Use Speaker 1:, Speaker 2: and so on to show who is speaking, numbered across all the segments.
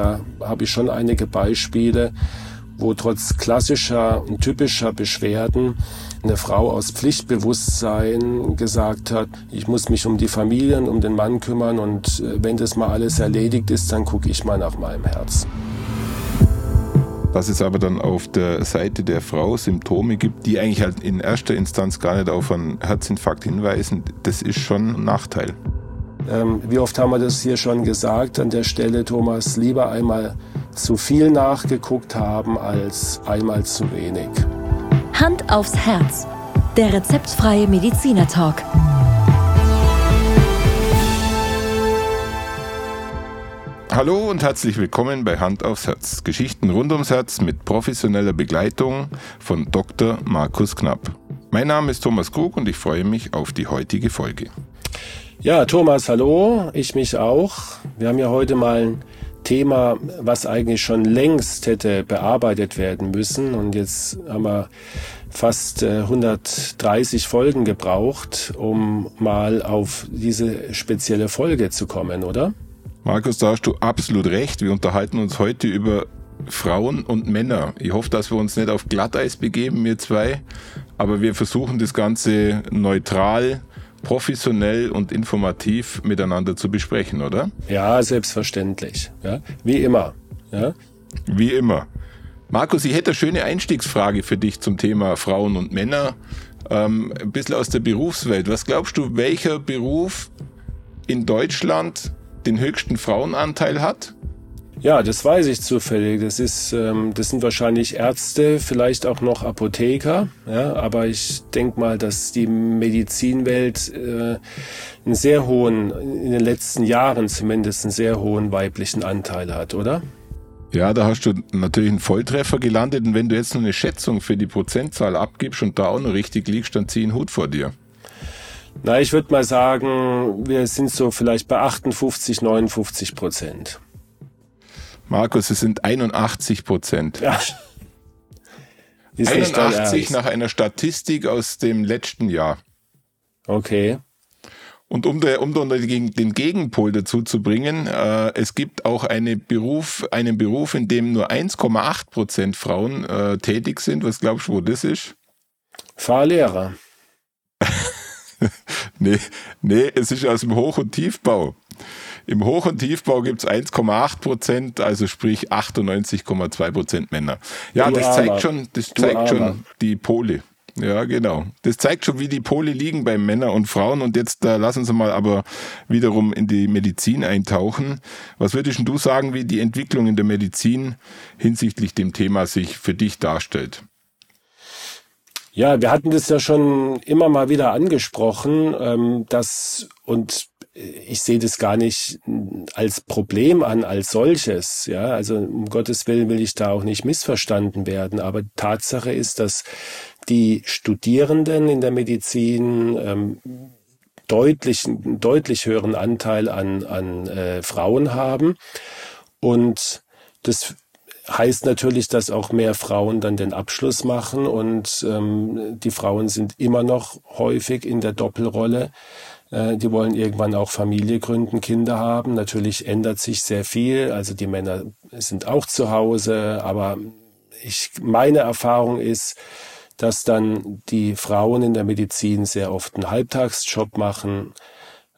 Speaker 1: da habe ich schon einige Beispiele, wo trotz klassischer und typischer Beschwerden eine Frau aus Pflichtbewusstsein gesagt hat, ich muss mich um die Familien, um den Mann kümmern und äh, wenn das mal alles erledigt ist, dann gucke ich mal nach meinem Herz.
Speaker 2: Dass es aber dann auf der Seite der Frau Symptome gibt, die eigentlich halt in erster Instanz gar nicht auf einen Herzinfarkt hinweisen, das ist schon ein Nachteil.
Speaker 1: Ähm, wie oft haben wir das hier schon gesagt an der Stelle, Thomas? Lieber einmal zu viel nachgeguckt haben als einmal zu wenig.
Speaker 3: Hand aufs Herz. Der rezeptfreie Mediziner Talk.
Speaker 2: Hallo und herzlich willkommen bei Hand aufs Herz. Geschichten rund ums Herz mit professioneller Begleitung von Dr. Markus Knapp. Mein Name ist Thomas Krug und ich freue mich auf die heutige Folge.
Speaker 1: Ja, Thomas, hallo, ich mich auch. Wir haben ja heute mal ein Thema, was eigentlich schon längst hätte bearbeitet werden müssen. Und jetzt haben wir fast 130 äh, Folgen gebraucht, um mal auf diese spezielle Folge zu kommen, oder?
Speaker 2: Markus, da hast du absolut recht. Wir unterhalten uns heute über Frauen und Männer. Ich hoffe, dass wir uns nicht auf Glatteis begeben, wir zwei, aber wir versuchen das Ganze neutral professionell und informativ miteinander zu besprechen, oder?
Speaker 1: Ja, selbstverständlich. Ja, wie immer. Ja.
Speaker 2: Wie immer. Markus, ich hätte eine schöne Einstiegsfrage für dich zum Thema Frauen und Männer. Ähm, ein bisschen aus der Berufswelt. Was glaubst du, welcher Beruf in Deutschland den höchsten Frauenanteil hat?
Speaker 1: Ja, das weiß ich zufällig. Das ist, ähm, das sind wahrscheinlich Ärzte, vielleicht auch noch Apotheker. Ja, aber ich denke mal, dass die Medizinwelt äh, einen sehr hohen, in den letzten Jahren zumindest einen sehr hohen weiblichen Anteil hat, oder?
Speaker 2: Ja, da hast du natürlich einen Volltreffer gelandet. Und wenn du jetzt noch eine Schätzung für die Prozentzahl abgibst und da auch noch richtig liegst, dann zieh einen Hut vor dir.
Speaker 1: Na, ich würde mal sagen, wir sind so vielleicht bei 58, 59 Prozent.
Speaker 2: Markus, es sind 81 Prozent.
Speaker 1: Ja.
Speaker 2: 81 nach einer Statistik aus dem letzten Jahr.
Speaker 1: Okay.
Speaker 2: Und um, der, um den Gegenpol dazu zu bringen, äh, es gibt auch eine Beruf, einen Beruf, in dem nur 1,8 Prozent Frauen äh, tätig sind. Was glaubst du, wo das ist?
Speaker 1: Fahrlehrer.
Speaker 2: nee, nee, es ist aus dem Hoch- und Tiefbau. Im Hoch- und Tiefbau gibt es 1,8 Prozent, also sprich 98,2 Prozent Männer. Ja, das zeigt schon, das zeigt schon die Pole. Ja, genau. Das zeigt schon, wie die Pole liegen bei Männern und Frauen. Und jetzt äh, lassen Sie mal aber wiederum in die Medizin eintauchen. Was würdest du sagen, wie die Entwicklung in der Medizin hinsichtlich dem Thema sich für dich darstellt?
Speaker 1: Ja, wir hatten das ja schon immer mal wieder angesprochen, ähm, dass und ich sehe das gar nicht als Problem an, als solches. Ja, also um Gottes Willen will ich da auch nicht missverstanden werden. Aber Tatsache ist, dass die Studierenden in der Medizin ähm, deutlich, deutlich höheren Anteil an, an äh, Frauen haben. Und das heißt natürlich, dass auch mehr Frauen dann den Abschluss machen und ähm, die Frauen sind immer noch häufig in der Doppelrolle die wollen irgendwann auch Familie gründen, Kinder haben. Natürlich ändert sich sehr viel. Also die Männer sind auch zu Hause, aber ich, meine Erfahrung ist, dass dann die Frauen in der Medizin sehr oft einen Halbtagsjob machen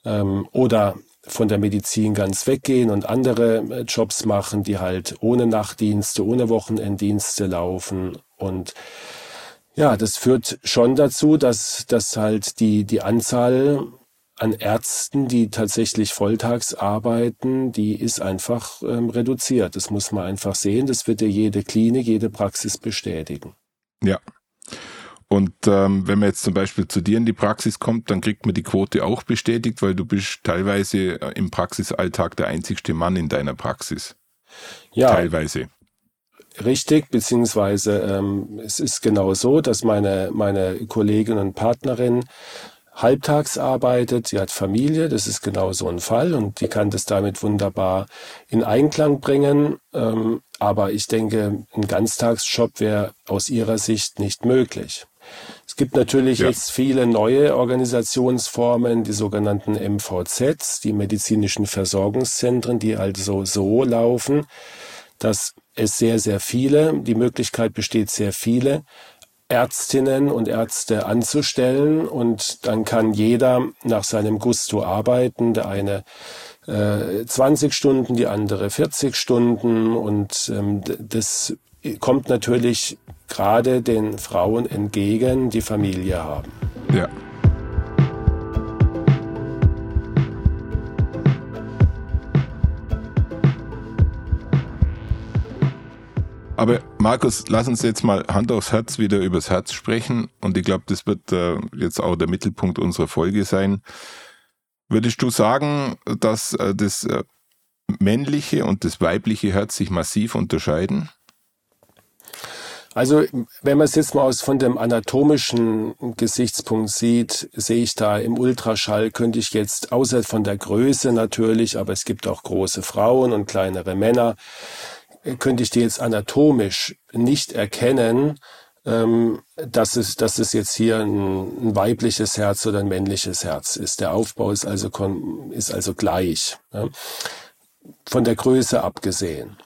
Speaker 1: ähm, oder von der Medizin ganz weggehen und andere äh, Jobs machen, die halt ohne Nachtdienste, ohne Wochenenddienste laufen. Und ja, das führt schon dazu, dass, dass halt die, die Anzahl an Ärzten, die tatsächlich volltags arbeiten, die ist einfach ähm, reduziert. Das muss man einfach sehen. Das wird ja jede Klinik, jede Praxis bestätigen.
Speaker 2: Ja. Und ähm, wenn man jetzt zum Beispiel zu dir in die Praxis kommt, dann kriegt man die Quote auch bestätigt, weil du bist teilweise äh, im Praxisalltag der einzigste Mann in deiner Praxis.
Speaker 1: Ja.
Speaker 2: Teilweise.
Speaker 1: Richtig, beziehungsweise ähm, es ist genau so, dass meine, meine Kollegin und Partnerin halbtags arbeitet, sie hat Familie, das ist genau so ein Fall und die kann das damit wunderbar in Einklang bringen. Ähm, aber ich denke, ein Ganztagsjob wäre aus ihrer Sicht nicht möglich. Es gibt natürlich ja. jetzt viele neue Organisationsformen, die sogenannten MVZs, die medizinischen Versorgungszentren, die also so laufen, dass es sehr, sehr viele, die Möglichkeit besteht, sehr viele Ärztinnen und Ärzte anzustellen und dann kann jeder nach seinem Gusto arbeiten. Der eine äh, 20 Stunden, die andere 40 Stunden und ähm, das kommt natürlich gerade den Frauen entgegen, die Familie haben.
Speaker 2: Ja. Aber Markus, lass uns jetzt mal Hand aufs Herz wieder übers Herz sprechen. Und ich glaube, das wird äh, jetzt auch der Mittelpunkt unserer Folge sein. Würdest du sagen, dass äh, das äh, männliche und das weibliche Herz sich massiv unterscheiden?
Speaker 1: Also, wenn man es jetzt mal aus von dem anatomischen Gesichtspunkt sieht, sehe ich da im Ultraschall könnte ich jetzt, außer von der Größe natürlich, aber es gibt auch große Frauen und kleinere Männer, könnte ich die jetzt anatomisch nicht erkennen, ähm, dass, es, dass es jetzt hier ein, ein, weibliches Herz oder ein männliches Herz ist. Der Aufbau ist also, ist also gleich, ja? von der Größe abgesehen.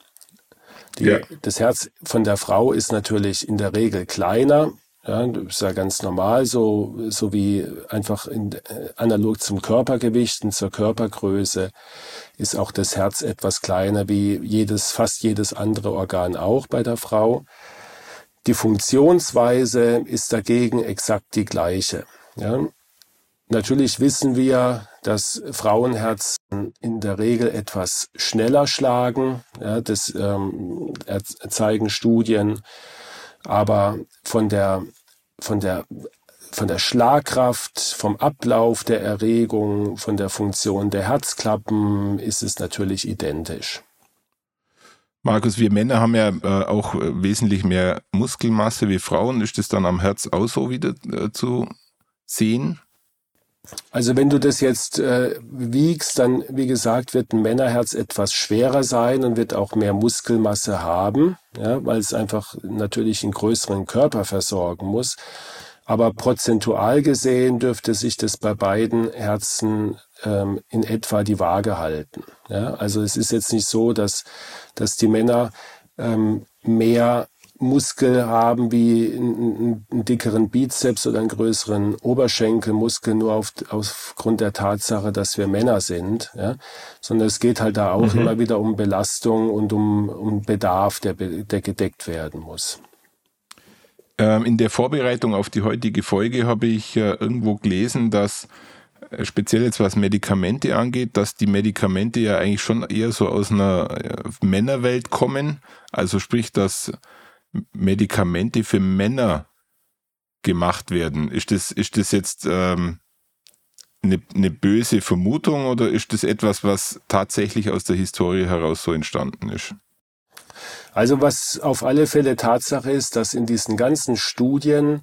Speaker 1: Die, ja. Das Herz von der Frau ist natürlich in der Regel kleiner, ja, ist ja ganz normal, so, so wie einfach in, äh, analog zum Körpergewicht und zur Körpergröße ist auch das Herz etwas kleiner wie jedes, fast jedes andere Organ auch bei der Frau. Die Funktionsweise ist dagegen exakt die gleiche. Ja. Natürlich wissen wir, dass Frauenherzen in der Regel etwas schneller schlagen. Ja, das ähm, zeigen Studien. Aber von der von der von der Schlagkraft, vom Ablauf der Erregung, von der Funktion der Herzklappen ist es natürlich identisch.
Speaker 2: Markus, wir Männer haben ja äh, auch äh, wesentlich mehr Muskelmasse wie Frauen. Ist das dann am Herz auch so wieder äh, zu sehen?
Speaker 1: Also wenn du das jetzt äh, wiegst, dann wie gesagt wird ein Männerherz etwas schwerer sein und wird auch mehr Muskelmasse haben, ja, weil es einfach natürlich einen größeren Körper versorgen muss. Aber prozentual gesehen dürfte sich das bei beiden Herzen ähm, in etwa die Waage halten. Ja, also es ist jetzt nicht so, dass, dass die Männer ähm, mehr Muskel haben wie einen, einen, dickeren Bizeps oder einen größeren Oberschenkelmuskel nur auf, aufgrund der Tatsache, dass wir Männer sind, ja? sondern es geht halt da auch mhm. immer wieder um Belastung und um, um Bedarf, der, der gedeckt werden muss.
Speaker 2: Ähm, in der Vorbereitung auf die heutige Folge habe ich äh, irgendwo gelesen, dass äh, speziell jetzt was Medikamente angeht, dass die Medikamente ja eigentlich schon eher so aus einer äh, Männerwelt kommen. Also sprich, dass Medikamente für Männer gemacht werden. Ist das, ist das jetzt ähm, eine, eine böse Vermutung oder ist das etwas, was tatsächlich aus der Historie heraus so entstanden ist?
Speaker 1: Also was auf alle Fälle Tatsache ist, dass in diesen ganzen Studien,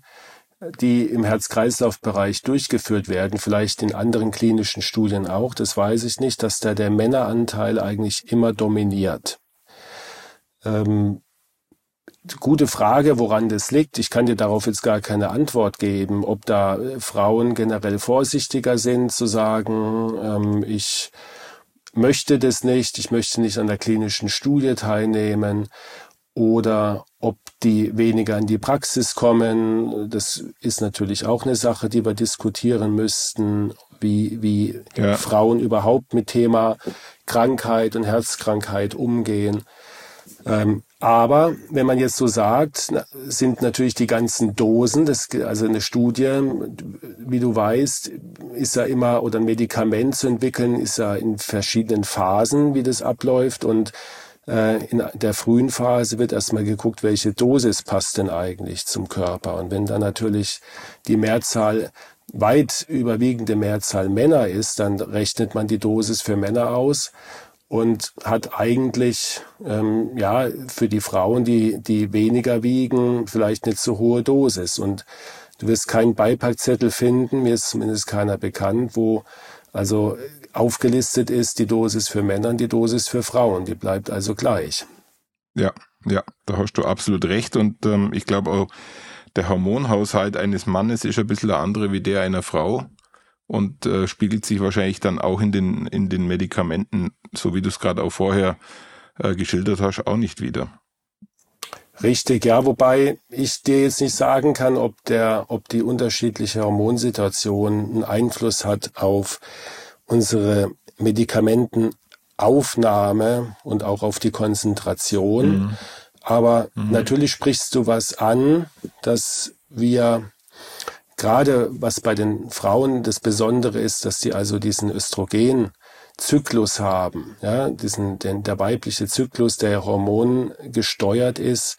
Speaker 1: die im Herz-Kreislauf-Bereich durchgeführt werden, vielleicht in anderen klinischen Studien auch, das weiß ich nicht, dass da der Männeranteil eigentlich immer dominiert. Ähm, gute Frage, woran das liegt. Ich kann dir darauf jetzt gar keine Antwort geben, ob da äh, Frauen generell vorsichtiger sind zu sagen, ähm, ich möchte das nicht, ich möchte nicht an der klinischen Studie teilnehmen oder ob die weniger in die Praxis kommen. Das ist natürlich auch eine Sache, die wir diskutieren müssten, wie, wie ja. Frauen überhaupt mit Thema Krankheit und Herzkrankheit umgehen. Ähm, aber wenn man jetzt so sagt, sind natürlich die ganzen Dosen, das, also eine Studie, wie du weißt, ist ja immer, oder ein Medikament zu entwickeln, ist ja in verschiedenen Phasen, wie das abläuft. Und äh, in der frühen Phase wird erstmal geguckt, welche Dosis passt denn eigentlich zum Körper. Und wenn dann natürlich die Mehrzahl weit überwiegende Mehrzahl Männer ist, dann rechnet man die Dosis für Männer aus und hat eigentlich ähm, ja für die Frauen, die die weniger wiegen, vielleicht eine zu hohe Dosis. Und du wirst keinen Beipackzettel finden, mir ist zumindest keiner bekannt, wo also aufgelistet ist die Dosis für Männer und die Dosis für Frauen. Die bleibt also gleich.
Speaker 2: Ja, ja, da hast du absolut recht. Und ähm, ich glaube auch, der Hormonhaushalt eines Mannes ist ein bisschen der andere wie der einer Frau und äh, spiegelt sich wahrscheinlich dann auch in den, in den Medikamenten, so wie du es gerade auch vorher äh, geschildert hast, auch nicht wieder.
Speaker 1: Richtig, ja, wobei ich dir jetzt nicht sagen kann, ob der, ob die unterschiedliche Hormonsituation einen Einfluss hat auf unsere Medikamentenaufnahme und auch auf die Konzentration. Mhm. Aber mhm. natürlich sprichst du was an, dass wir gerade was bei den Frauen das Besondere ist, dass sie also diesen Östrogenzyklus haben, ja, diesen, den, der weibliche Zyklus, der Hormon gesteuert ist,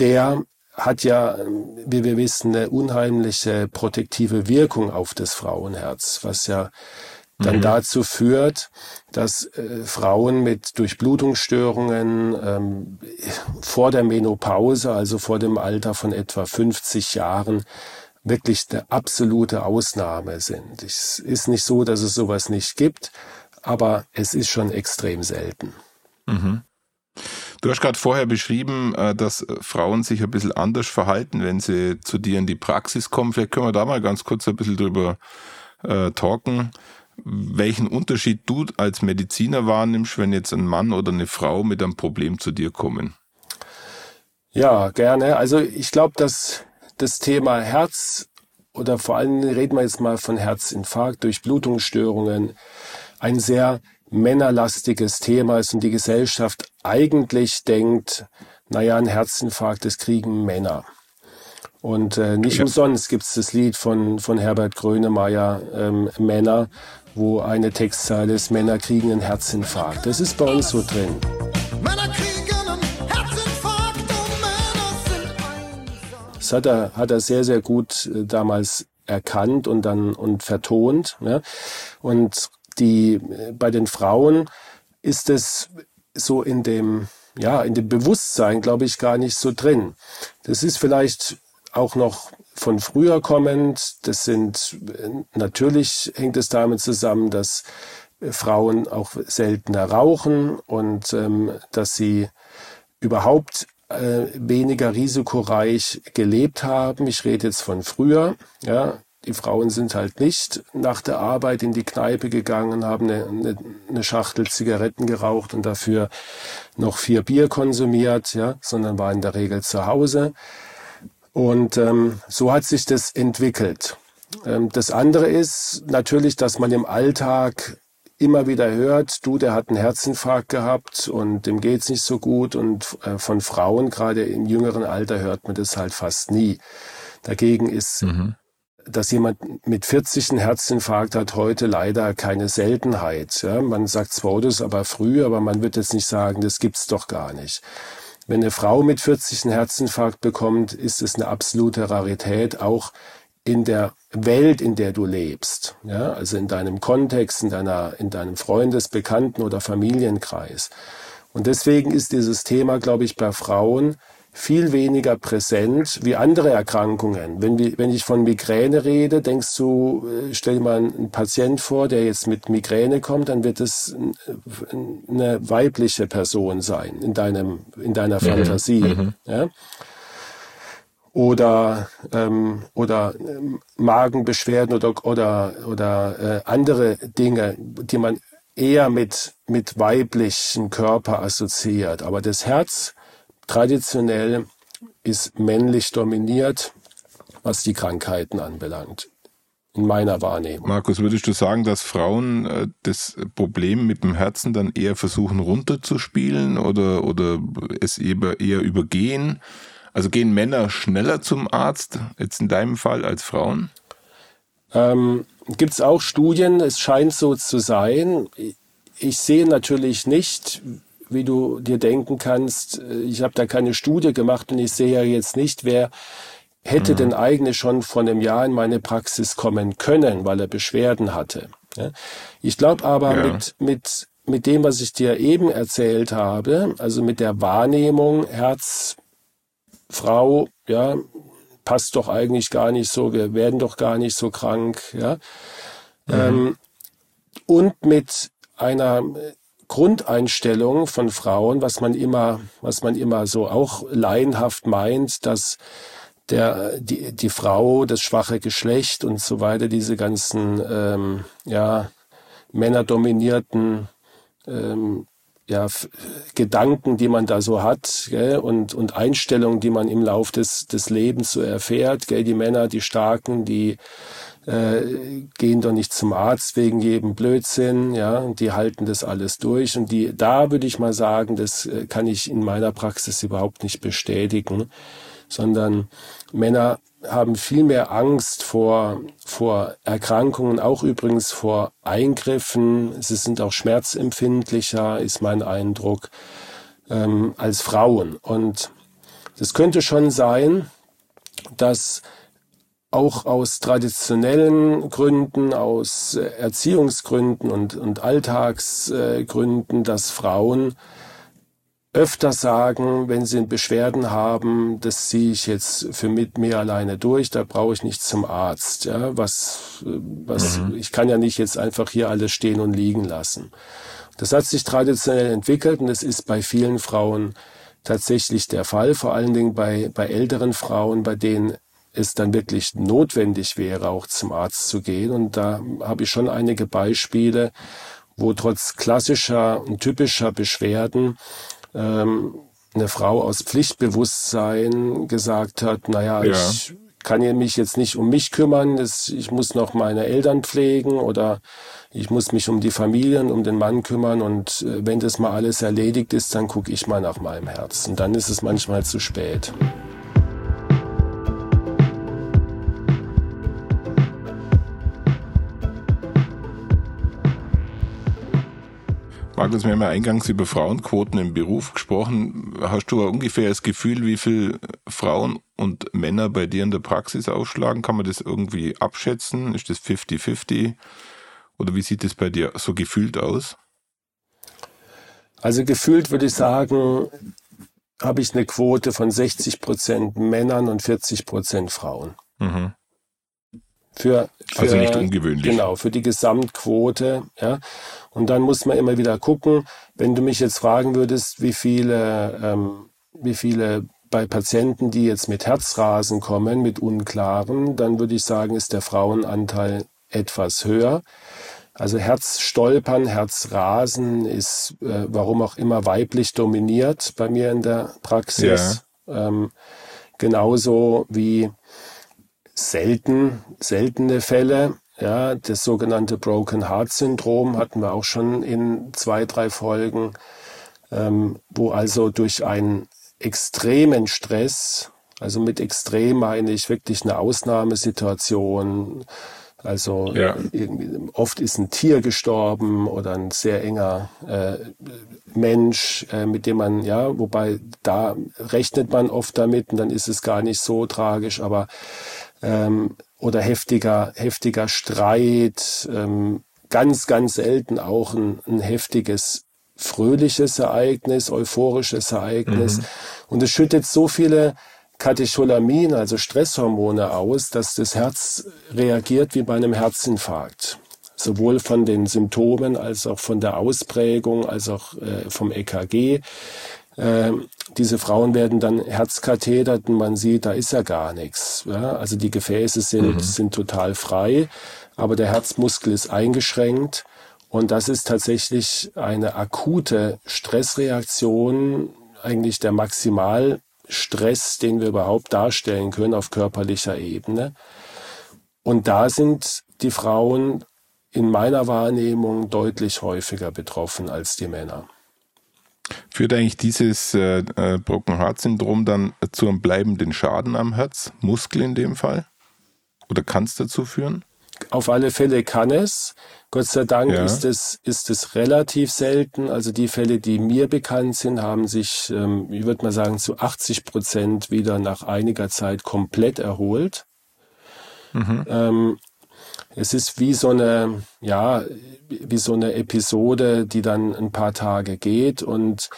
Speaker 1: der hat ja, wie wir wissen, eine unheimliche protektive Wirkung auf das Frauenherz, was ja dann mhm. dazu führt, dass äh, Frauen mit Durchblutungsstörungen ähm, vor der Menopause, also vor dem Alter von etwa 50 Jahren, wirklich eine absolute Ausnahme sind. Es ist nicht so, dass es sowas nicht gibt, aber es ist schon extrem selten.
Speaker 2: Mhm. Du hast gerade vorher beschrieben, äh, dass Frauen sich ein bisschen anders verhalten, wenn sie zu dir in die Praxis kommen. Vielleicht können wir da mal ganz kurz ein bisschen drüber äh, talken welchen Unterschied du als Mediziner wahrnimmst, wenn jetzt ein Mann oder eine Frau mit einem Problem zu dir kommen.
Speaker 1: Ja, gerne. Also ich glaube, dass das Thema Herz oder vor allem reden wir jetzt mal von Herzinfarkt, Durchblutungsstörungen, ein sehr männerlastiges Thema ist und die Gesellschaft eigentlich denkt, naja, ein Herzinfarkt, das kriegen Männer. Und äh, nicht ja. umsonst gibt es das Lied von, von Herbert Grönemeyer, ähm, Männer, wo eine Textzeile ist, Männer kriegen einen Herzinfarkt. Das ist bei uns so drin. Männer kriegen Das hat er, hat er sehr, sehr gut äh, damals erkannt und dann und vertont. Ja. Und die, äh, bei den Frauen ist es so in dem, ja, in dem Bewusstsein, glaube ich, gar nicht so drin. Das ist vielleicht auch noch von früher kommend. Das sind natürlich hängt es damit zusammen, dass Frauen auch seltener rauchen und ähm, dass sie überhaupt äh, weniger risikoreich gelebt haben. Ich rede jetzt von früher. Ja, die Frauen sind halt nicht nach der Arbeit in die Kneipe gegangen, haben eine, eine, Schachtel Zigaretten geraucht und dafür noch vier Bier konsumiert, ja, sondern war in der Regel zu Hause. Und ähm, so hat sich das entwickelt. Ähm, das andere ist natürlich, dass man im Alltag immer wieder hört, du, der hat einen Herzinfarkt gehabt und dem geht's nicht so gut. Und äh, von Frauen, gerade im jüngeren Alter, hört man das halt fast nie. Dagegen ist, mhm. dass jemand mit 40 einen Herzinfarkt hat, heute leider keine Seltenheit. Ja? Man sagt zwar das aber früh, aber man wird jetzt nicht sagen, das gibt's doch gar nicht. Wenn eine Frau mit 40 einen Herzinfarkt bekommt, ist es eine absolute Rarität, auch in der Welt, in der du lebst. Ja, also in deinem Kontext, in deiner, in deinem Freundes-, Bekannten- oder Familienkreis. Und deswegen ist dieses Thema, glaube ich, bei Frauen viel weniger präsent wie andere Erkrankungen. Wenn, wir, wenn ich von Migräne rede, denkst du, äh, stell dir mal einen Patient vor, der jetzt mit Migräne kommt, dann wird es eine weibliche Person sein in deinem, in deiner mhm. Fantasie. Mhm. Ja? Oder, ähm, oder ähm, Magenbeschwerden oder, oder, oder äh, andere Dinge, die man eher mit, mit weiblichen Körper assoziiert. Aber das Herz traditionell ist männlich dominiert, was die Krankheiten anbelangt. In meiner Wahrnehmung.
Speaker 2: Markus, würdest du sagen, dass Frauen äh, das Problem mit dem Herzen dann eher versuchen runterzuspielen oder, oder es eher, eher übergehen? Also gehen Männer schneller zum Arzt, jetzt in deinem Fall, als Frauen?
Speaker 1: Ähm, Gibt es auch Studien, es scheint so zu sein. Ich sehe natürlich nicht, wie du dir denken kannst, ich habe da keine Studie gemacht und ich sehe ja jetzt nicht, wer hätte mhm. denn eigentlich schon vor einem Jahr in meine Praxis kommen können, weil er Beschwerden hatte. Ich glaube aber ja. mit, mit, mit dem, was ich dir eben erzählt habe, also mit der Wahrnehmung, Herz, Frau, ja, passt doch eigentlich gar nicht so, wir werden doch gar nicht so krank, ja. Mhm. Ähm, und mit einer Grundeinstellung von Frauen, was man immer, was man immer so auch laienhaft meint, dass der, die, die Frau, das schwache Geschlecht und so weiter, diese ganzen, ähm, ja, männerdominierten, ähm, ja, Gedanken, die man da so hat, gell, und, und Einstellungen, die man im Lauf des, des Lebens so erfährt, gell, die Männer, die Starken, die, äh, gehen doch nicht zum Arzt wegen jedem Blödsinn, ja, und die halten das alles durch. Und die, da würde ich mal sagen, das äh, kann ich in meiner Praxis überhaupt nicht bestätigen, sondern Männer haben viel mehr Angst vor, vor Erkrankungen, auch übrigens vor Eingriffen. Sie sind auch schmerzempfindlicher, ist mein Eindruck, ähm, als Frauen. Und es könnte schon sein, dass auch aus traditionellen Gründen, aus Erziehungsgründen und, und Alltagsgründen, dass Frauen öfter sagen, wenn sie Beschwerden haben, das ziehe ich jetzt für mit mir alleine durch, da brauche ich nicht zum Arzt. Ja, was, was, mhm. ich kann ja nicht jetzt einfach hier alles stehen und liegen lassen. Das hat sich traditionell entwickelt und es ist bei vielen Frauen tatsächlich der Fall, vor allen Dingen bei, bei älteren Frauen, bei denen es dann wirklich notwendig wäre, auch zum Arzt zu gehen. Und da habe ich schon einige Beispiele, wo trotz klassischer und typischer Beschwerden ähm, eine Frau aus Pflichtbewusstsein gesagt hat, naja, ja. ich kann ja mich jetzt nicht um mich kümmern, ich muss noch meine Eltern pflegen oder ich muss mich um die Familien, um den Mann kümmern und äh, wenn das mal alles erledigt ist, dann gucke ich mal nach meinem Herz. Und dann ist es manchmal zu spät.
Speaker 2: Markus, wir haben ja eingangs über Frauenquoten im Beruf gesprochen. Hast du ungefähr das Gefühl, wie viele Frauen und Männer bei dir in der Praxis ausschlagen? Kann man das irgendwie abschätzen? Ist das 50-50? Oder wie sieht es bei dir so gefühlt aus?
Speaker 1: Also gefühlt würde ich sagen, habe ich eine Quote von 60 Prozent Männern und 40 Prozent Frauen. Mhm. Für, für,
Speaker 2: also nicht ungewöhnlich.
Speaker 1: Genau, für die Gesamtquote. Ja. Und dann muss man immer wieder gucken, wenn du mich jetzt fragen würdest, wie viele, ähm, wie viele bei Patienten, die jetzt mit Herzrasen kommen, mit unklaren, dann würde ich sagen, ist der Frauenanteil etwas höher. Also Herzstolpern, Herzrasen ist, äh, warum auch immer, weiblich dominiert bei mir in der Praxis. Ja. Ähm, genauso wie selten, seltene Fälle. Ja, das sogenannte Broken Heart Syndrom hatten wir auch schon in zwei, drei Folgen, ähm, wo also durch einen extremen Stress, also mit extrem meine ich wirklich eine Ausnahmesituation, also ja. oft ist ein Tier gestorben oder ein sehr enger äh, Mensch, äh, mit dem man, ja, wobei da rechnet man oft damit und dann ist es gar nicht so tragisch, aber ähm, oder heftiger, heftiger Streit, ähm, ganz, ganz selten auch ein, ein heftiges fröhliches Ereignis, euphorisches Ereignis. Mhm. Und es schüttet so viele Katecholamin, also Stresshormone aus, dass das Herz reagiert wie bei einem Herzinfarkt. Sowohl von den Symptomen als auch von der Ausprägung, als auch äh, vom EKG. Äh, diese Frauen werden dann herzkathetert und man sieht, da ist ja gar nichts. Ja? Also die Gefäße sind, mhm. sind total frei, aber der Herzmuskel ist eingeschränkt. Und das ist tatsächlich eine akute Stressreaktion, eigentlich der Maximalstress, den wir überhaupt darstellen können auf körperlicher Ebene. Und da sind die Frauen in meiner Wahrnehmung deutlich häufiger betroffen als die Männer.
Speaker 2: Führt eigentlich dieses äh, äh, Broken Heart Syndrom dann zu einem bleibenden Schaden am Herz, Muskel in dem Fall? Oder kann es dazu führen?
Speaker 1: Auf alle Fälle kann es. Gott sei Dank ja. ist, es, ist es relativ selten. Also die Fälle, die mir bekannt sind, haben sich, ähm, ich würde mal sagen, zu 80 Prozent wieder nach einiger Zeit komplett erholt. Mhm. Ähm, es ist wie so eine, ja, wie so eine Episode, die dann ein paar Tage geht und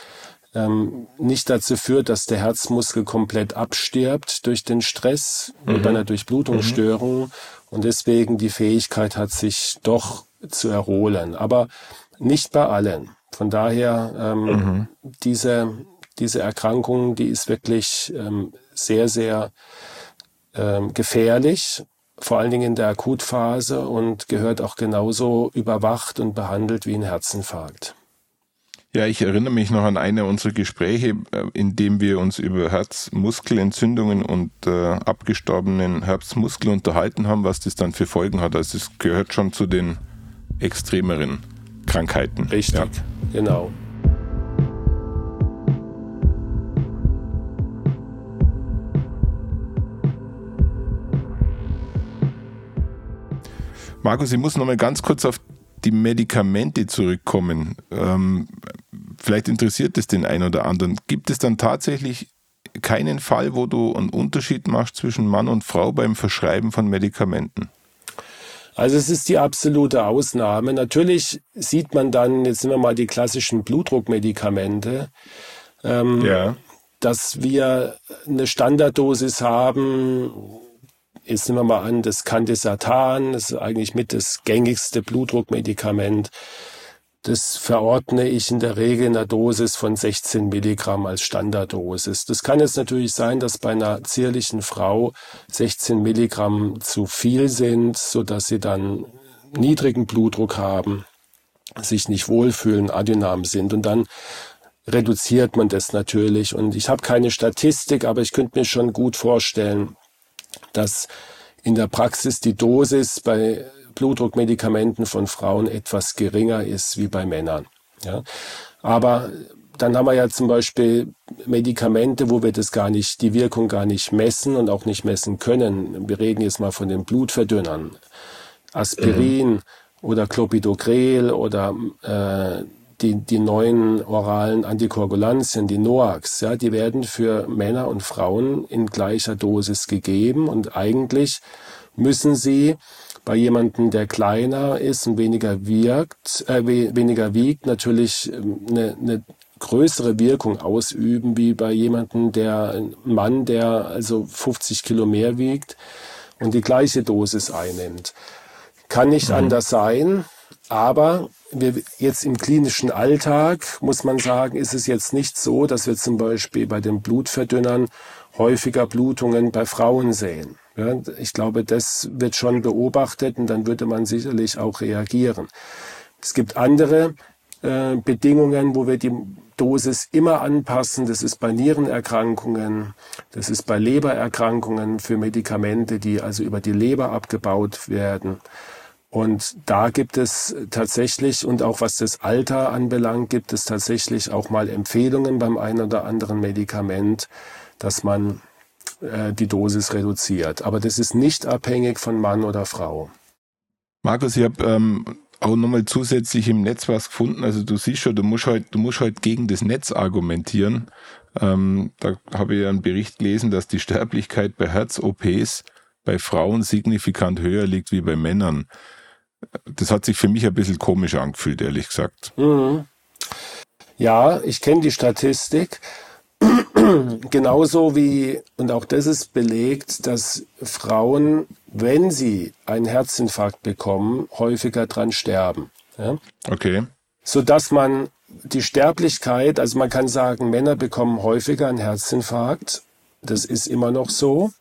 Speaker 1: ähm, nicht dazu führt, dass der Herzmuskel komplett abstirbt durch den Stress mhm. bei einer Durchblutungsstörung mhm. und deswegen die Fähigkeit hat, sich doch zu erholen. Aber nicht bei allen. Von daher ähm, mhm. diese diese Erkrankung, die ist wirklich ähm, sehr sehr ähm, gefährlich, vor allen Dingen in der Akutphase und gehört auch genauso überwacht und behandelt wie ein Herzinfarkt.
Speaker 2: Ja, ich erinnere mich noch an eine unserer Gespräche, äh, in dem wir uns über Herzmuskelentzündungen und äh, abgestorbenen Herzmuskel unterhalten haben, was das dann für Folgen hat. Also es gehört schon zu den extremeren Krankheiten.
Speaker 1: Richtig, ja. genau.
Speaker 2: Markus, ich muss noch mal ganz kurz auf die Medikamente zurückkommen. Ähm, vielleicht interessiert es den einen oder anderen. Gibt es dann tatsächlich keinen Fall, wo du einen Unterschied machst zwischen Mann und Frau beim Verschreiben von Medikamenten?
Speaker 1: Also es ist die absolute Ausnahme. Natürlich sieht man dann, jetzt nehmen wir mal die klassischen Blutdruckmedikamente, ähm, ja. dass wir eine Standarddosis haben, Jetzt nehmen wir mal an, das Candesatan, das ist eigentlich mit das gängigste Blutdruckmedikament. Das verordne ich in der Regel in einer Dosis von 16 Milligramm als Standarddosis. Das kann jetzt natürlich sein, dass bei einer zierlichen Frau 16 Milligramm zu viel sind, so dass sie dann niedrigen Blutdruck haben, sich nicht wohlfühlen, adynam sind und dann reduziert man das natürlich. Und ich habe keine Statistik, aber ich könnte mir schon gut vorstellen, dass in der Praxis die Dosis bei Blutdruckmedikamenten von Frauen etwas geringer ist wie bei Männern. Ja. Aber dann haben wir ja zum Beispiel Medikamente, wo wir das gar nicht, die Wirkung gar nicht messen und auch nicht messen können. Wir reden jetzt mal von den Blutverdünnern. Aspirin mhm. oder Clopidogrel oder äh, die, die neuen oralen Antikoagulantien, die NOACs, ja, die werden für Männer und Frauen in gleicher Dosis gegeben und eigentlich müssen sie bei jemandem, der kleiner ist und weniger wirkt, äh, weniger wiegt, natürlich eine, ähm, eine größere Wirkung ausüben wie bei jemandem, der ein Mann, der also 50 Kilo mehr wiegt und die gleiche Dosis einnimmt. Kann nicht mhm. anders sein, aber wir jetzt im klinischen Alltag, muss man sagen, ist es jetzt nicht so, dass wir zum Beispiel bei den Blutverdünnern häufiger Blutungen bei Frauen sehen. Ja, ich glaube, das wird schon beobachtet und dann würde man sicherlich auch reagieren. Es gibt andere äh, Bedingungen, wo wir die Dosis immer anpassen. Das ist bei Nierenerkrankungen, das ist bei Lebererkrankungen für Medikamente, die also über die Leber abgebaut werden. Und da gibt es tatsächlich, und auch was das Alter anbelangt, gibt es tatsächlich auch mal Empfehlungen beim einen oder anderen Medikament, dass man äh, die Dosis reduziert. Aber das ist nicht abhängig von Mann oder Frau.
Speaker 2: Markus, ich habe ähm, auch nochmal zusätzlich im Netz was gefunden. Also du siehst schon, du musst halt, du musst halt gegen das Netz argumentieren. Ähm, da habe ich einen Bericht gelesen, dass die Sterblichkeit bei Herz-OPs bei Frauen signifikant höher liegt wie bei Männern das hat sich für mich ein bisschen komisch angefühlt, ehrlich gesagt. Mhm.
Speaker 1: Ja, ich kenne die Statistik. Genauso wie, und auch das ist belegt, dass Frauen, wenn sie einen Herzinfarkt bekommen, häufiger dran sterben. Ja?
Speaker 2: Okay.
Speaker 1: Sodass man die Sterblichkeit, also man kann sagen, Männer bekommen häufiger einen Herzinfarkt. Das ist immer noch so.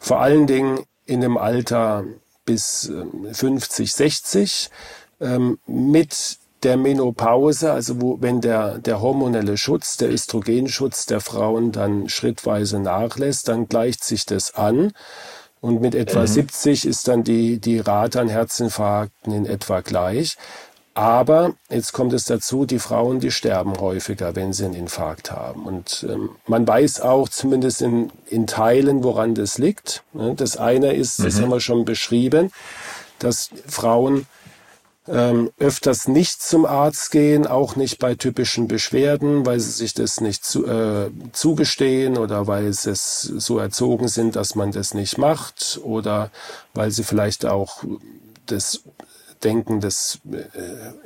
Speaker 1: Vor allen Dingen in dem Alter bis 50, ähm, 60 ähm, mit der Menopause, also wo, wenn der, der hormonelle Schutz, der Östrogenschutz der Frauen dann schrittweise nachlässt, dann gleicht sich das an. Und mit etwa mhm. 70 ist dann die, die Rate an Herzinfarkten in etwa gleich. Aber jetzt kommt es dazu, die Frauen, die sterben häufiger, wenn sie einen Infarkt haben. Und ähm, man weiß auch zumindest in, in Teilen, woran das liegt. Ne? Das eine ist, mhm. das haben wir schon beschrieben, dass Frauen ähm, öfters nicht zum Arzt gehen, auch nicht bei typischen Beschwerden, weil sie sich das nicht zu, äh, zugestehen oder weil sie so erzogen sind, dass man das nicht macht oder weil sie vielleicht auch das denken, das äh,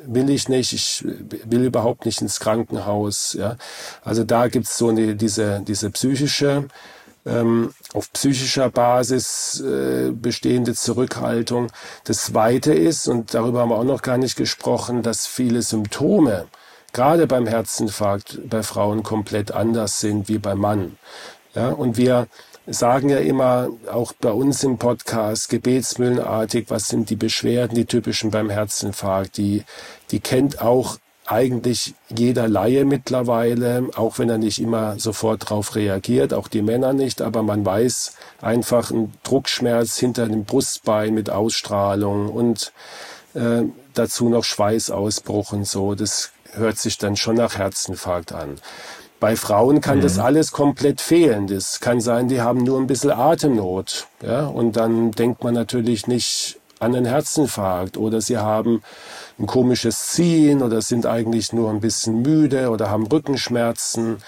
Speaker 1: will ich nicht, ich will überhaupt nicht ins Krankenhaus. Ja. Also da gibt's so eine, diese, diese psychische, ähm, auf psychischer Basis äh, bestehende Zurückhaltung. Das Zweite ist, und darüber haben wir auch noch gar nicht gesprochen, dass viele Symptome, gerade beim Herzinfarkt, bei Frauen komplett anders sind wie beim Mann. Ja, und wir sagen ja immer, auch bei uns im Podcast, gebetsmühlenartig, was sind die Beschwerden, die typischen beim Herzinfarkt, die, die kennt auch eigentlich jeder Laie mittlerweile, auch wenn er nicht immer sofort darauf reagiert, auch die Männer nicht, aber man weiß einfach ein Druckschmerz hinter dem Brustbein mit Ausstrahlung und äh, dazu noch Schweißausbruch und so. Das hört sich dann schon nach Herzinfarkt an. Bei Frauen kann mhm. das alles komplett fehlen. Das kann sein, die haben nur ein bisschen Atemnot. Ja? Und dann denkt man natürlich nicht an einen Herzinfarkt oder sie haben ein komisches Ziehen oder sind eigentlich nur ein bisschen müde oder haben Rückenschmerzen.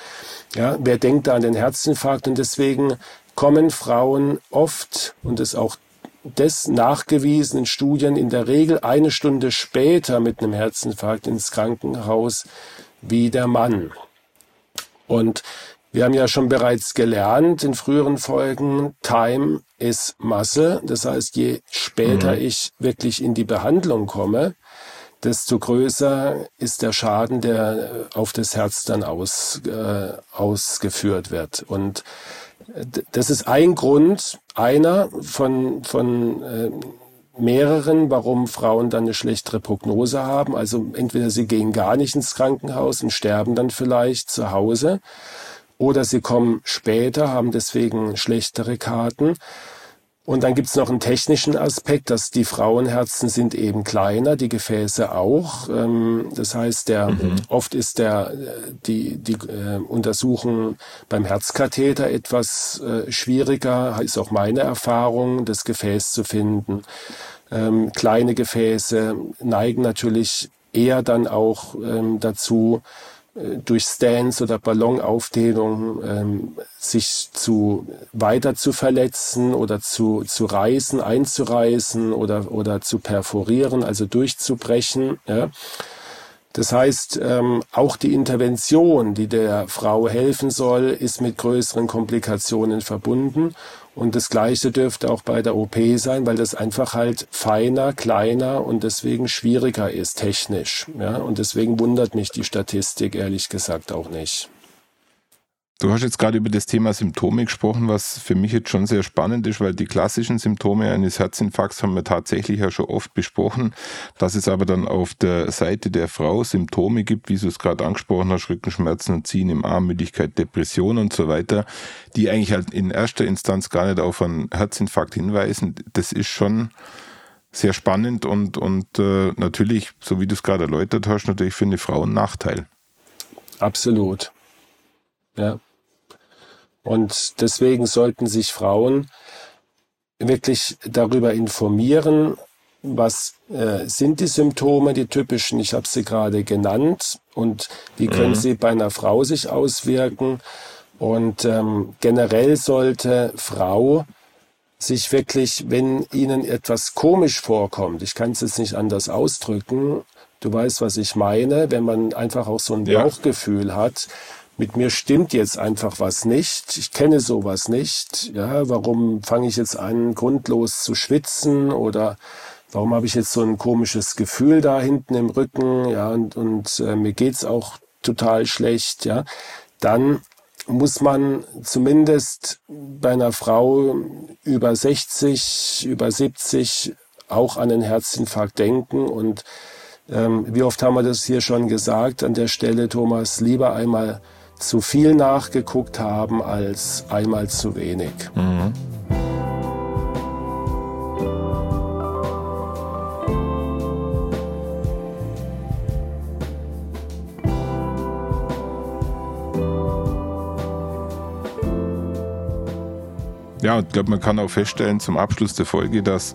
Speaker 1: Ja, wer denkt da an den Herzinfarkt? Und deswegen kommen Frauen oft, und ist auch des nachgewiesenen Studien, in der Regel eine Stunde später mit einem Herzinfarkt ins Krankenhaus wie der Mann. Und wir haben ja schon bereits gelernt in früheren Folgen, Time is Muscle. Das heißt, je später mhm. ich wirklich in die Behandlung komme, desto größer ist der Schaden, der auf das Herz dann aus, äh, ausgeführt wird. Und äh, das ist ein Grund, einer von, von äh, mehreren, warum Frauen dann eine schlechtere Prognose haben. Also entweder sie gehen gar nicht ins Krankenhaus und sterben dann vielleicht zu Hause, oder sie kommen später, haben deswegen schlechtere Karten. Und dann gibt's noch einen technischen Aspekt, dass die Frauenherzen sind eben kleiner, die Gefäße auch. Ähm, das heißt, der mhm. oft ist der die die äh, Untersuchung beim Herzkatheter etwas äh, schwieriger, ist auch meine Erfahrung, das Gefäß zu finden. Ähm, kleine Gefäße neigen natürlich eher dann auch ähm, dazu, durch Stance oder Ballonaufdehnung ähm, sich zu weiter zu verletzen oder zu, zu reißen, einzureißen oder, oder zu perforieren, also durchzubrechen. Ja. Das heißt, ähm, auch die Intervention, die der Frau helfen soll, ist mit größeren Komplikationen verbunden. Und das Gleiche dürfte auch bei der OP sein, weil das einfach halt feiner, kleiner und deswegen schwieriger ist technisch. Ja, und deswegen wundert mich die Statistik ehrlich gesagt auch nicht.
Speaker 2: Du hast jetzt gerade über das Thema Symptome gesprochen, was für mich jetzt schon sehr spannend ist, weil die klassischen Symptome eines Herzinfarkts haben wir tatsächlich ja schon oft besprochen. Dass es aber dann auf der Seite der Frau Symptome gibt, wie du es gerade angesprochen hast, Rückenschmerzen und Ziehen im Arm, Müdigkeit, Depression und so weiter, die eigentlich halt in erster Instanz gar nicht auf einen Herzinfarkt hinweisen, das ist schon sehr spannend und, und äh, natürlich, so wie du es gerade erläutert hast, natürlich für eine Frau ein Nachteil.
Speaker 1: Absolut. Ja. Und deswegen sollten sich Frauen wirklich darüber informieren, was äh, sind die Symptome, die typischen, ich habe sie gerade genannt, und wie können mhm. sie bei einer Frau sich auswirken. Und ähm, generell sollte Frau sich wirklich, wenn ihnen etwas komisch vorkommt, ich kann es jetzt nicht anders ausdrücken, du weißt, was ich meine, wenn man einfach auch so ein Bauchgefühl ja. hat, mit mir stimmt jetzt einfach was nicht. Ich kenne sowas nicht. Ja, warum fange ich jetzt an, grundlos zu schwitzen oder warum habe ich jetzt so ein komisches Gefühl da hinten im Rücken? Ja, und, und äh, mir geht's auch total schlecht. Ja, dann muss man zumindest bei einer Frau über 60, über 70 auch an einen Herzinfarkt denken und ähm, wie oft haben wir das hier schon gesagt an der Stelle, Thomas, lieber einmal zu viel nachgeguckt haben als einmal zu wenig. Mhm.
Speaker 2: Ja, ich glaube, man kann auch feststellen zum Abschluss der Folge, dass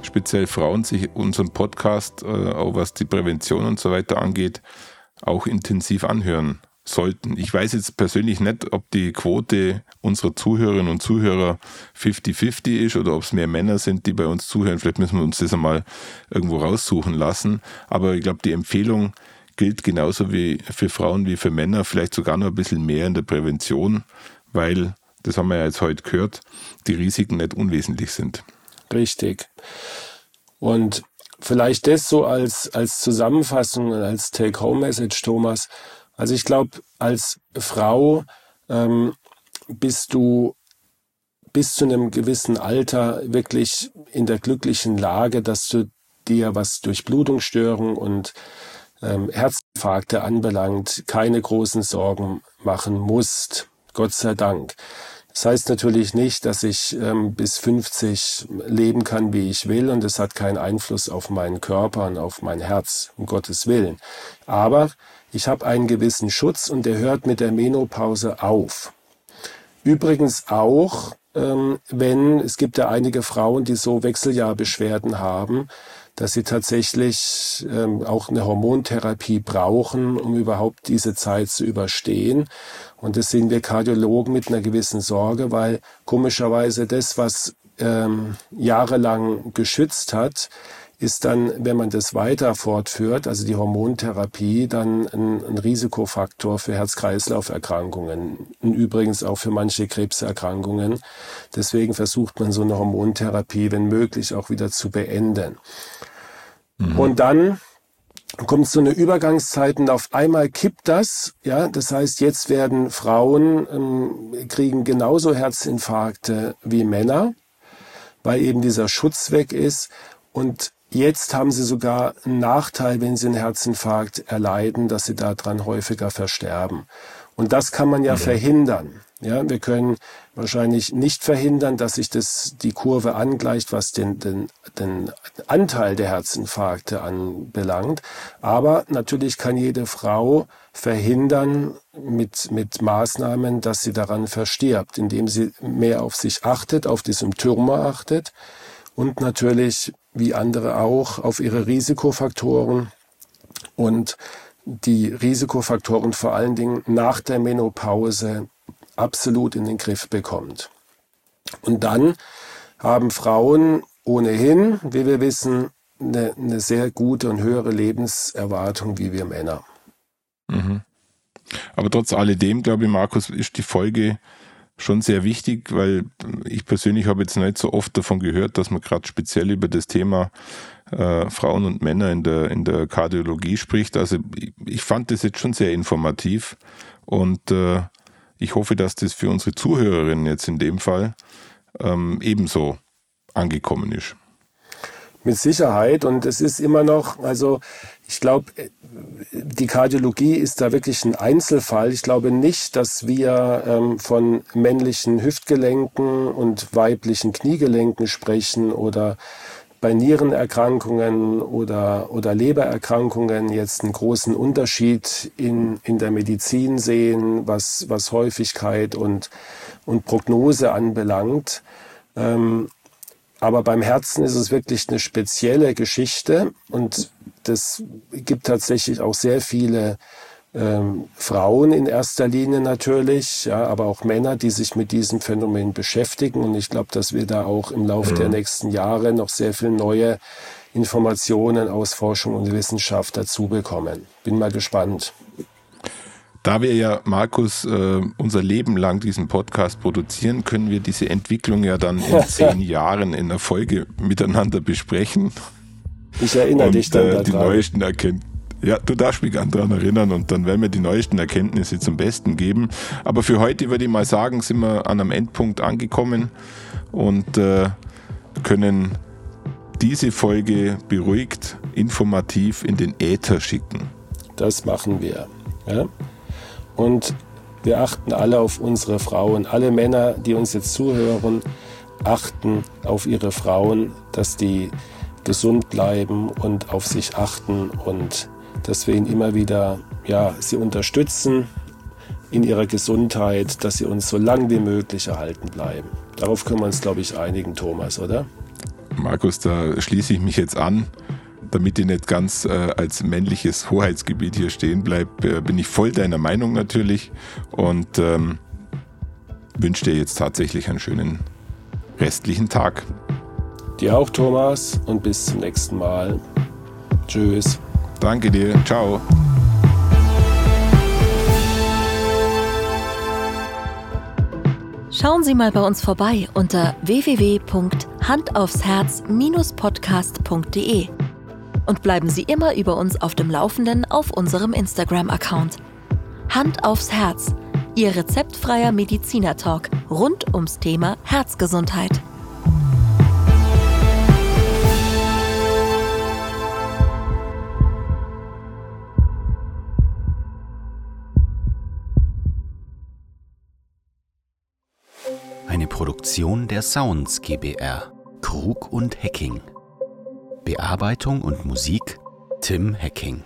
Speaker 2: speziell Frauen sich unseren Podcast, äh, auch was die Prävention und so weiter angeht, auch intensiv anhören sollten. Ich weiß jetzt persönlich nicht, ob die Quote unserer Zuhörerinnen und Zuhörer 50-50 ist oder ob es mehr Männer sind, die bei uns zuhören. Vielleicht müssen wir uns das einmal irgendwo raussuchen lassen. Aber ich glaube, die Empfehlung gilt genauso wie für Frauen wie für Männer, vielleicht sogar noch ein bisschen mehr in der Prävention, weil, das haben wir ja jetzt heute gehört, die Risiken nicht unwesentlich sind.
Speaker 1: Richtig. Und vielleicht das so als, als Zusammenfassung, als Take-Home-Message, Thomas, also ich glaube, als Frau ähm, bist du bis zu einem gewissen Alter wirklich in der glücklichen Lage, dass du dir, was Durchblutungsstörungen und ähm, Herzinfarkte anbelangt, keine großen Sorgen machen musst. Gott sei Dank. Das heißt natürlich nicht, dass ich ähm, bis 50 leben kann, wie ich will, und es hat keinen Einfluss auf meinen Körper und auf mein Herz, um Gottes Willen. Aber ich habe einen gewissen Schutz und der hört mit der Menopause auf. Übrigens auch, ähm, wenn es gibt ja einige Frauen, die so Wechseljahrbeschwerden haben, dass sie tatsächlich ähm, auch eine Hormontherapie brauchen, um überhaupt diese Zeit zu überstehen. Und das sehen wir Kardiologen mit einer gewissen Sorge, weil komischerweise das, was ähm, jahrelang geschützt hat, ist dann, wenn man das weiter fortführt, also die Hormontherapie, dann ein, ein Risikofaktor für Herz-Kreislauf-Erkrankungen und übrigens auch für manche Krebserkrankungen. Deswegen versucht man so eine Hormontherapie, wenn möglich, auch wieder zu beenden. Mhm. Und dann kommt so eine Übergangszeit und auf einmal kippt das. Ja, das heißt, jetzt werden Frauen ähm, kriegen genauso Herzinfarkte wie Männer, weil eben dieser Schutz weg ist. Und Jetzt haben sie sogar einen Nachteil, wenn sie einen Herzinfarkt erleiden, dass sie daran häufiger versterben. Und das kann man ja, ja. verhindern. Ja, wir können wahrscheinlich nicht verhindern, dass sich das, die Kurve angleicht, was den, den, den Anteil der Herzinfarkte anbelangt. Aber natürlich kann jede Frau verhindern mit, mit Maßnahmen, dass sie daran verstirbt, indem sie mehr auf sich achtet, auf die Symptome achtet und natürlich, wie andere auch, auf ihre Risikofaktoren und die Risikofaktoren vor allen Dingen nach der Menopause absolut in den Griff bekommt. Und dann haben Frauen ohnehin, wie wir wissen, eine, eine sehr gute und höhere Lebenserwartung wie wir Männer.
Speaker 2: Mhm. Aber trotz alledem, glaube ich, Markus, ist die Folge schon sehr wichtig, weil ich persönlich habe jetzt nicht so oft davon gehört, dass man gerade speziell über das Thema äh, Frauen und Männer in der, in der Kardiologie spricht. Also ich, fand das jetzt schon sehr informativ und äh, ich hoffe, dass das für unsere Zuhörerinnen jetzt in dem Fall ähm, ebenso angekommen ist.
Speaker 1: Mit Sicherheit. Und es ist immer noch, also ich glaube, die Kardiologie ist da wirklich ein Einzelfall. Ich glaube nicht, dass wir ähm, von männlichen Hüftgelenken und weiblichen Kniegelenken sprechen oder bei Nierenerkrankungen oder, oder Lebererkrankungen jetzt einen großen Unterschied in, in der Medizin sehen, was, was Häufigkeit und, und Prognose anbelangt. Ähm, aber beim Herzen ist es wirklich eine spezielle Geschichte und das gibt tatsächlich auch sehr viele ähm, Frauen in erster Linie natürlich, ja, aber auch Männer, die sich mit diesem Phänomen beschäftigen. Und ich glaube, dass wir da auch im Laufe mhm. der nächsten Jahre noch sehr viel neue Informationen aus Forschung und Wissenschaft dazu bekommen. Bin mal gespannt.
Speaker 2: Da wir ja, Markus, äh, unser Leben lang diesen Podcast produzieren, können wir diese Entwicklung ja dann in zehn Jahren in der Folge miteinander besprechen.
Speaker 1: Ich erinnere und, dich dann äh,
Speaker 2: die neuesten Erkenntnisse. Ja, du darfst mich daran erinnern und dann werden wir die neuesten Erkenntnisse zum Besten geben. Aber für heute würde ich mal sagen, sind wir an einem Endpunkt angekommen und äh, können diese Folge beruhigt, informativ in den Äther schicken.
Speaker 1: Das machen wir. Ja? Und wir achten alle auf unsere Frauen. Alle Männer, die uns jetzt zuhören, achten auf ihre Frauen, dass die gesund bleiben und auf sich achten und dass wir ihnen immer wieder, ja, sie unterstützen in ihrer Gesundheit, dass sie uns so lang wie möglich erhalten bleiben. Darauf können wir uns, glaube ich, einigen, Thomas, oder?
Speaker 2: Markus, da schließe ich mich jetzt an damit ich nicht ganz äh, als männliches Hoheitsgebiet hier stehen bleibe, äh, bin ich voll deiner Meinung natürlich und ähm, wünsche dir jetzt tatsächlich einen schönen restlichen Tag.
Speaker 1: Dir auch, Thomas, und bis zum nächsten Mal. Tschüss.
Speaker 2: Danke dir. Ciao.
Speaker 3: Schauen Sie mal bei uns vorbei unter www.handaufsherz-podcast.de und bleiben Sie immer über uns auf dem Laufenden auf unserem Instagram-Account. Hand aufs Herz, Ihr rezeptfreier Mediziner-Talk rund ums Thema Herzgesundheit.
Speaker 4: Eine Produktion der Sounds GBR. Krug und Hacking. Bearbeitung und Musik Tim Hacking.